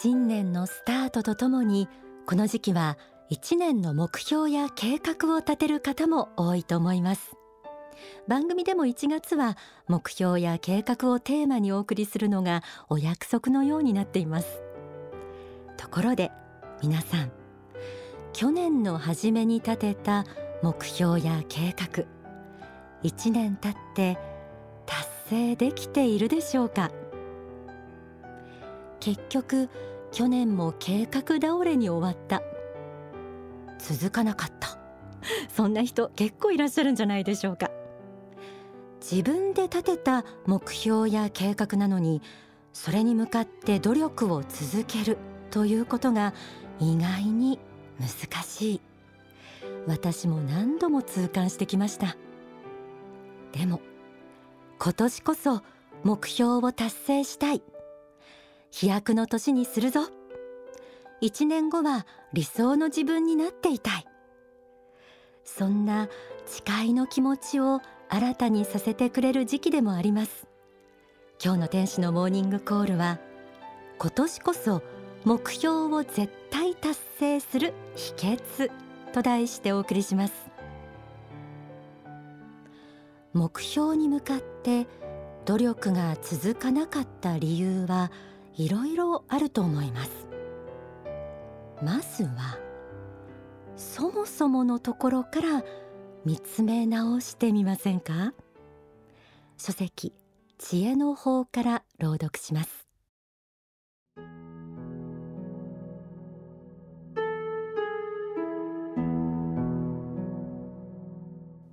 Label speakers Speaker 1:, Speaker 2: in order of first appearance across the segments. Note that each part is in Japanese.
Speaker 1: 新年のスタートとともにこの時期は1年の目標や計画を立てる方も多いと思います。番組でも1月は目標や計画をテーマにお送りするのがお約束のようになっています。ところで皆さん去年の初めに立てた目標や計画1年経って達成できているでしょうか？結局去年も計画倒れに終わった。続かなかった。そんな人結構いらっしゃるんじゃないでしょうか。自分で立てた目標や計画なのにそれに向かって努力を続けるということが意外に難しい。私も何度も痛感してきました。でも今年こそ目標を達成したい。飛躍の年にするぞ。1年後は理想の自分になっていたい。そんな誓いの気持ちを新たにさせてくれる時期でもあります。今日の天使のモーニングコールは今年こそ目標を絶対達成する秘訣と題してお送りします。目標に向かって努力が続かなかった理由はいろいろあると思います。まずはそもそものところから見つめ直してみませんか？書籍知恵の方から朗読します。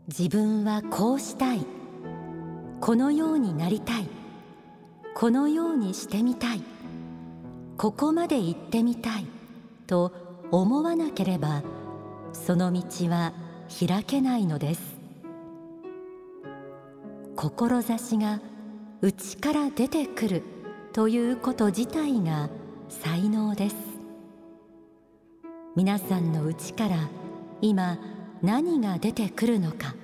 Speaker 1: 自分はこうしたい。このようになりたい。このようにしてみたい。ここまで行ってみたいと思わなければその道は開けないのです。志が内から出てくるということ自体が才能です。皆さんの内から今何が出てくるのか。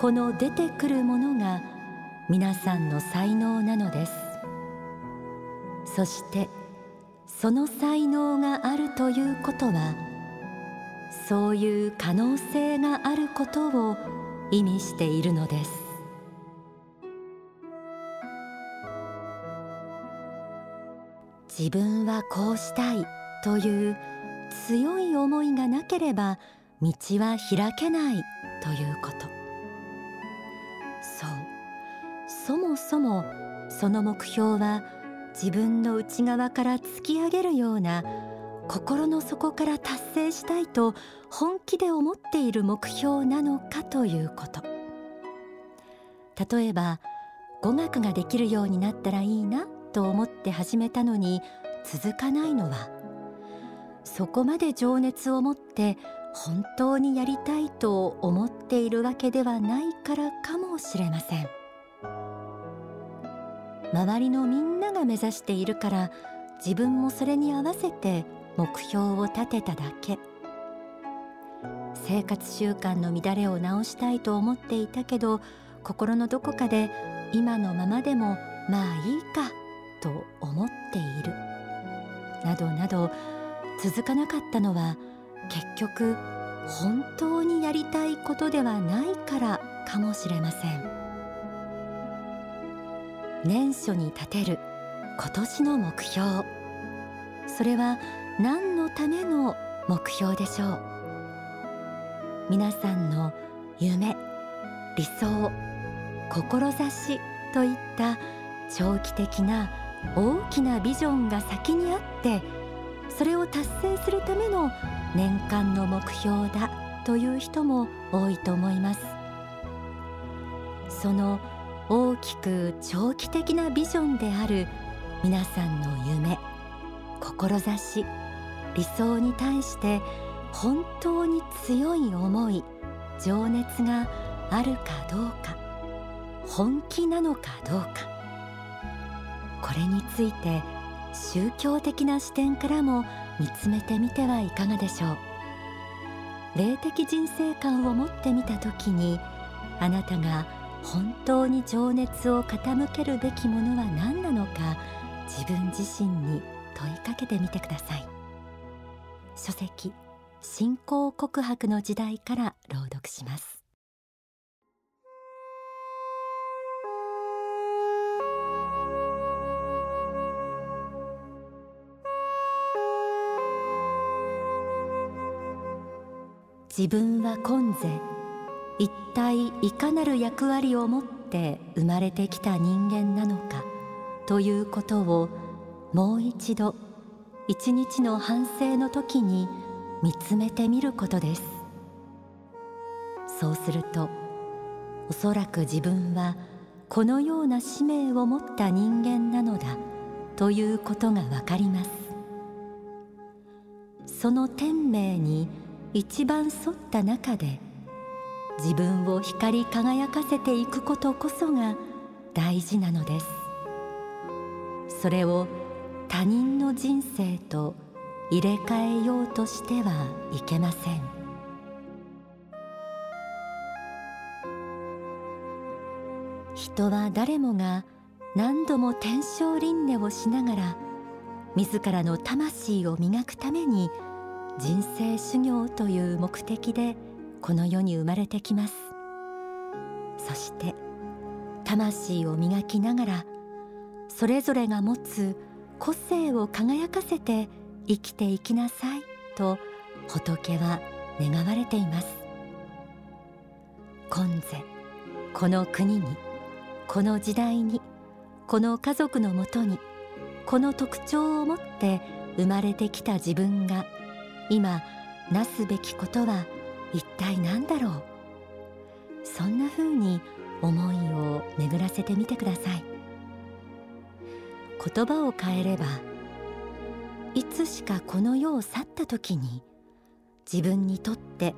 Speaker 1: この出てくるものが皆さんの才能なのです。そしてその才能があるということはそういう可能性があることを意味しているのです。自分はこうしたいという強い思いがなければ道は開けないということ。そう。そもそもその目標は自分の内側から突き上げるような心の底から達成したいと本気で思っている目標なのかということ例えば語学ができるようになったらいいなと思って始めたのに続かないのはそこまで情熱を持って本当にやりたいと思っているわけではないからかもしれません。周りのみんなが目指しているから自分もそれに合わせて目標を立てただけ生活習慣の乱れを直したいと思っていたけど心のどこかで今のままでもまあいいかと思っているなどなど続かなかったのは結局本当にやりたいことではないからかもしれません。年初に立てる今年の目標それは何のための目標でしょう。皆さんの夢理想志といった長期的な大きなビジョンが先にあってそれを達成するための年間の目標だという人も多いと思います。その大きく長期的なビジョンである皆さんの夢志理想に対して本当に強い思い情熱があるかどうか本気なのかどうかこれについて宗教的な視点からも見つめてみてはいかがでしょう霊的人生観を持ってみた時にあなたが本当に情熱を傾けるべきものは何なのか自分自身に問いかけてみてください。書籍信仰告白の時代から朗読します。自分は今世一体いかなる役割を持って生まれてきた人間なのかということをもう一度一日の反省の時に見つめてみることです。そうするとおそらく自分はこのような使命を持った人間なのだということがわかります。その天命に一番沿った中で自分を光り輝かせていくことこそが大事なのです。それを他人の人生と入れ替えようとしてはいけません。人は誰もが何度も天正輪廻をしながら自らの魂を磨くために人生修行という目的でこの世に生まれてきます。そして魂を磨きながらそれぞれが持つ個性を輝かせて生きていきなさいと仏は願われています。今世この国にこの時代にこの家族のもとにこの特徴を持って生まれてきた自分が今なすべきことは一体何だろう？そんな風に思いを巡らせてみてください。言葉を変えればいつしかこの世を去った時に自分にとって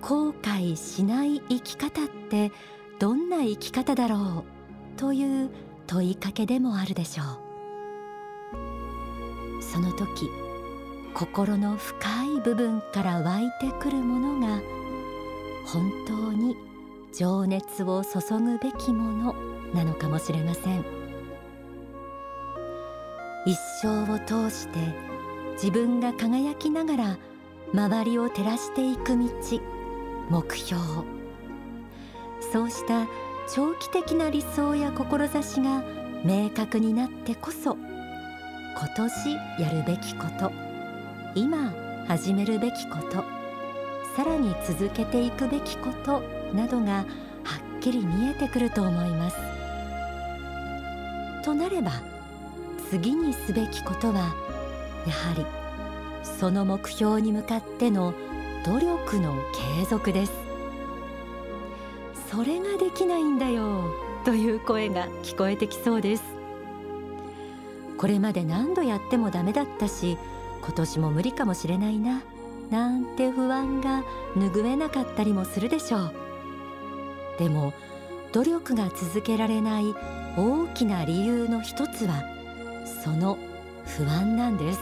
Speaker 1: 後悔しない生き方ってどんな生き方だろうという問いかけでもあるでしょう。その時心の深い部分から湧いてくるも情熱を注ぐべきものなのかもしれません。一生を通して自分が輝きながら周りを照らしていく道目標。そうした長期的な理想や志が明確になってこそ今年やるべきこと今始めるべきことさらに続けていくべきことなどがはっきり見えてくると思います。となれば次にすべきことはやはりその目標に向かっての努力の継続です。それができないんだよという声が聞こえてきそうです。これまで何度やってもダメだったし今年も無理かもしれないななんて不安が拭えなかったりもするでしょう。でも努力が続けられない大きな理由の一つはその不安なんです。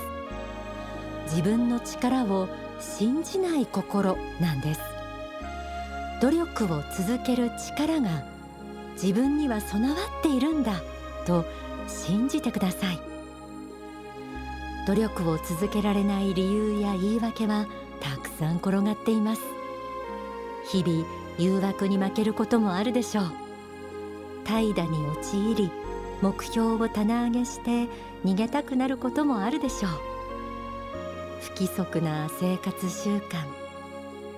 Speaker 1: 自分の力を信じない心なんです。努力を続ける力が自分には備わっているんだと信じてください。努力を続けられない理由や言い訳はたくさん転がっています。日々誘惑に負けることもあるでしょう。怠惰に陥り目標を棚上げして逃げたくなることもあるでしょう。不規則な生活習慣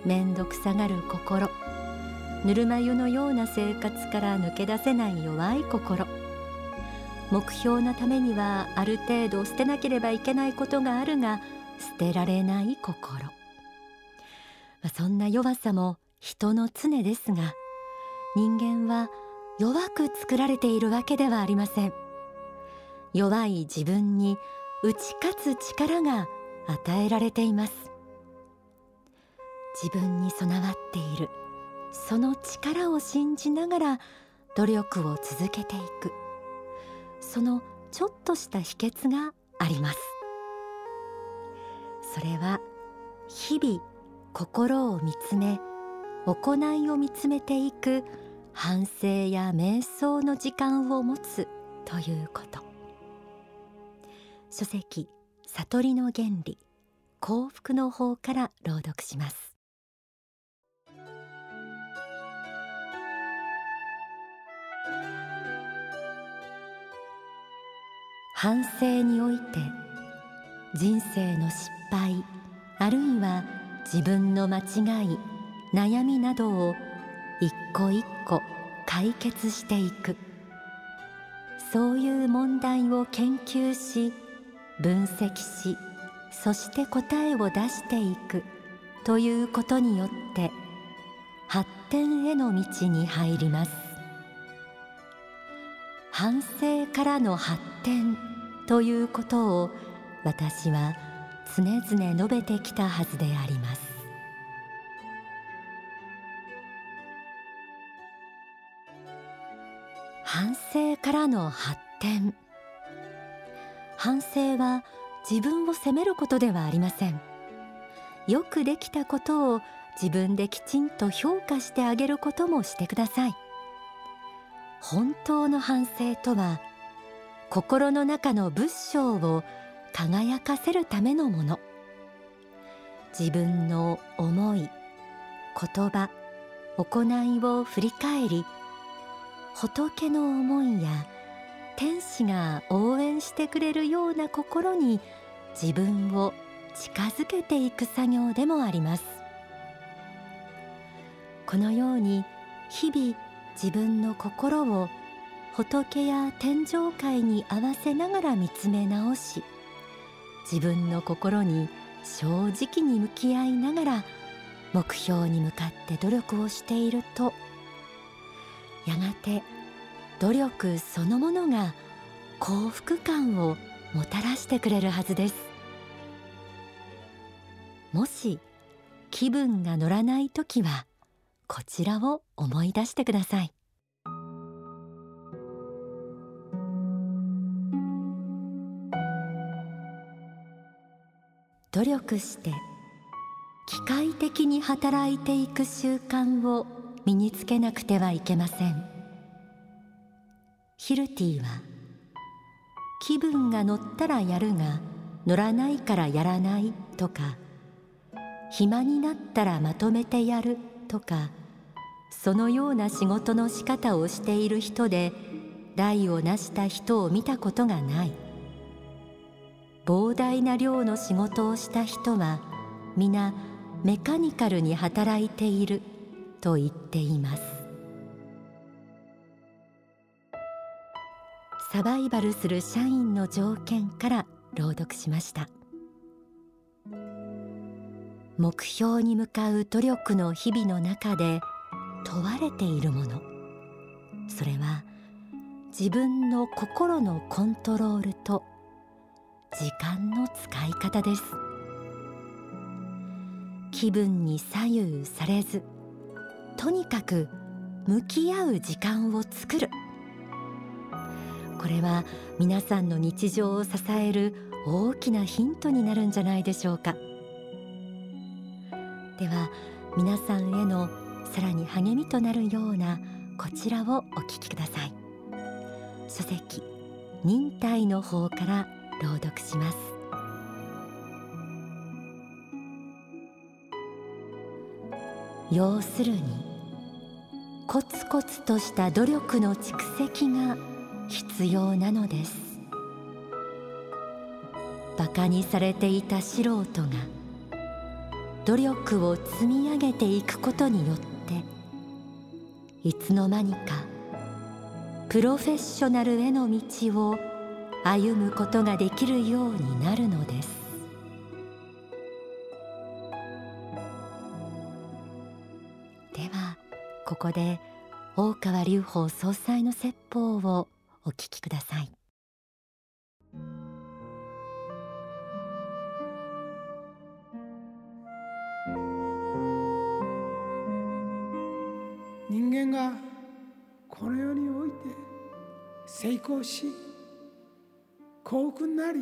Speaker 1: 面倒くさがる心ぬるま湯のような生活から抜け出せない弱い心。目標のためにはある程度捨てなければいけないことがあるが捨てられない心。そんな弱さも人の常ですが人間は弱く作られているわけではありません。弱い自分に打ち勝つ力が与えられています。自分に備わっている。その力を信じながら努力を続けていく。そのちょっとした秘訣があります。それは日々心を見つめ行いを見つめていく反省や瞑想の時間を持つということ。書籍悟りの原理幸福の方から朗読します。反省において人生の失敗あるいは自分の間違い悩みなどを一個一個解決していく。そういう問題を研究し分析しそして答えを出していく。ということによって発展への道に入ります。反省からの発展ということを私は常々述べてきたはずであります。反省からの発展。反省は自分を責めることではありません。よくできたことを自分できちんと評価してあげることもしてください。本当の反省とは心の中の仏性を輝かせるためのもの。自分の思い言葉行いを振り返り仏の思いや天使が応援してくれるような心に自分を近づけていく作業でもあります。このように日々自分の心を仏や天上界に合わせながら見つめ直し自分の心に正直に向き合いながら目標に向かって努力をしているとやがて努力そのものが幸福感をもたらしてくれるはずです。もし気分が乗らない時はこちらを思い出してください。努力して機械的に働いていく習慣を身につけなくてはいけません。ヒルティは気分が乗ったらやるが乗らないからやらないとか暇になったらまとめてやるとかそのような仕事の仕方をしている人で代を成した人を見たことがない。膨大な量の仕事をした人は皆メカニカルに働いている。と言っています。サバイバルする社員の条件から朗読しました。目標に向かう努力の日々の中で問われているもの。それは自分の心のコントロールと時間の使い方です。気分に左右されずとにかく向き合う時間を作る。これは皆さんの日常を支える大きなヒントになるんじゃないでしょうか。では皆さんへのさらに励みとなるようなこちらをお聞きください。書籍忍耐の方から朗読します。要するにコツコツとした努力の蓄積が必要なのです。馬鹿にされていた素人が努力を積み上げていくことによっていつの間にかプロフェッショナルへの道を歩むことができるようになるのです。ここで大川隆法総裁の説法をお聞きください。
Speaker 2: 人間がこの世において成功し幸福になり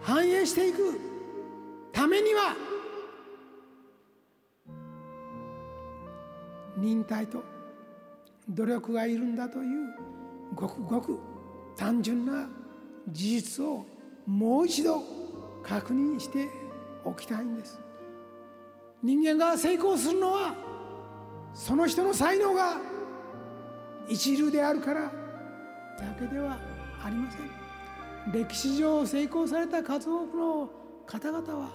Speaker 2: 繁栄していくためには忍耐と努力がいるんだというごくごく単純な事実をもう一度確認しておきたいんです。人間が成功するのはその人の才能が一流であるからだけではありません。歴史上成功された数多くの方々は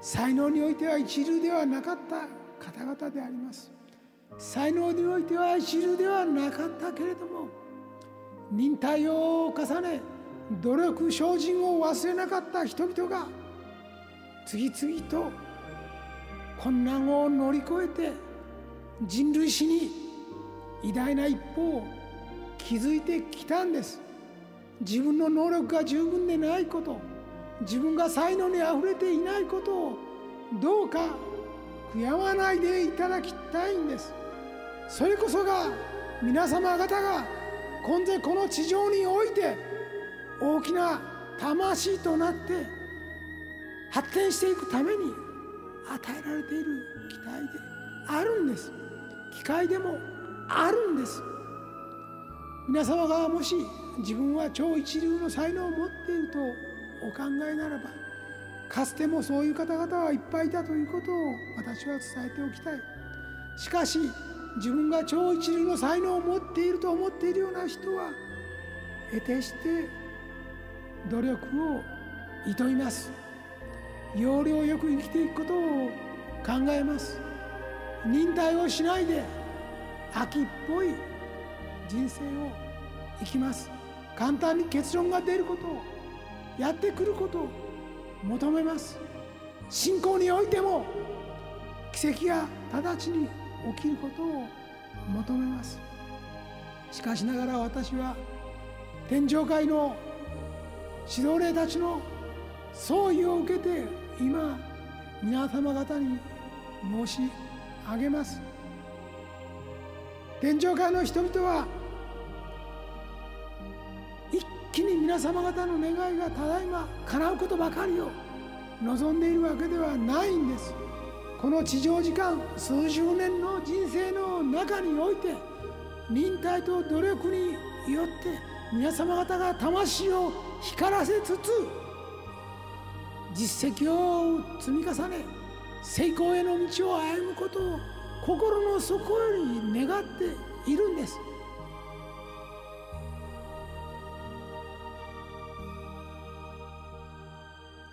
Speaker 2: 才能においては一流ではなかった方々であります。才能においては一流ではなかったけれども忍耐を重ね努力精進を忘れなかった人々が次々と困難を乗り越えて人類史に偉大な一歩を築いてきたんです。自分の能力が十分でないこと自分が才能にあふれていないことをどうか悔やまないでいただきたいんです。それこそが皆様方が今世この地上において大きな魂となって発展していくために与えられている期待であるんです。機会でもあるんです。皆様がもし自分は超一流の才能を持っているとお考えならばかつてもそういう方々はいっぱいいたということを私は伝えておきたい。しかし自分が超一流の才能を持っていると思っているような人は得てして努力を厭みます。要領よく生きていくことを考えます。忍耐をしないで秋っぽい人生を生きます。簡単に結論が出ることをやってくることを求めます。信仰においても奇跡が直ちに起きることを求めます。しかしながら私は天上界の指導霊たちの総意を受けて今皆様方に申し上げます。天上界の人々は一気に皆様方の願いがただいま叶うことばかりを望んでいるわけではないんです。この地上時間数十年の人生の中において忍耐と努力によって皆様方が魂を光らせつつ実績を積み重ね成功への道を歩むことを心の底より願っているんです。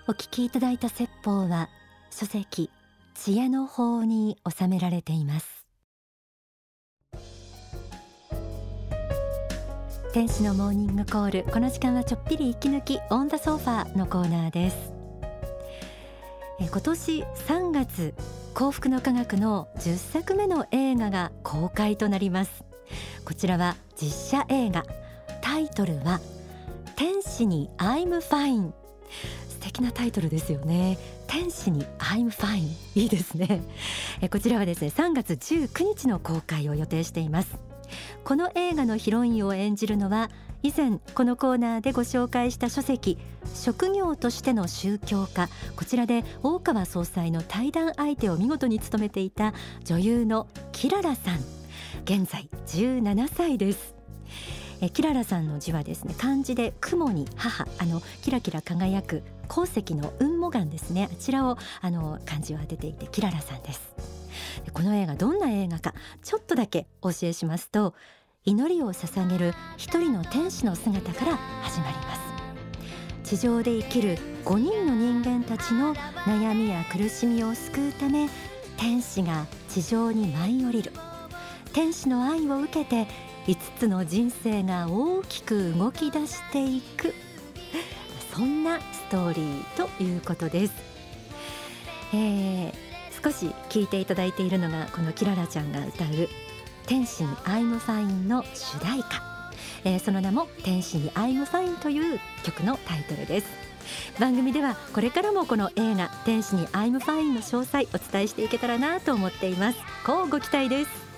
Speaker 1: お聞きいただいた説法は書籍知恵の法に収められています。天使のモーニングコール。この時間はちょっぴり息抜きオンダソファーのコーナーです。え今年3月幸福の科学の10作目の映画が公開となります。こちらは実写映画。タイトルは天使に I'm fine 素敵なタイトルですよね。天使に I'm fine いいですね。えこちらはですね3月19日の公開を予定しています。この映画のヒロインを演じるのは以前このコーナーでご紹介した書籍職業としての宗教家。こちらで大川総裁の対談相手を見事に務めていた女優のキララさん。現在17歳です。えキララさんの字はですね漢字で雲に母。あのキラキラ輝く鉱石の雲母岩ですね。あちらをあの漢字を当てていてキララさんです。この映画どんな映画かちょっとだけお教えしますと祈りを捧げる一人の天使の姿から始まります。地上で生きる5人の人間たちの悩みや苦しみを救うため天使が地上に舞い降りる。天使の愛を受けて5つの人生が大きく動き出していく。そんなストーリーということです、えー、少し聞いていただいているのがこのキララちゃんが歌う天使にアイムファインの主題歌、えー、その名も天使にアイムファインという曲のタイトルです。番組ではこれからもこの映画天使にアイムファインの詳細お伝えしていけたらなと思っています。こうご期待です。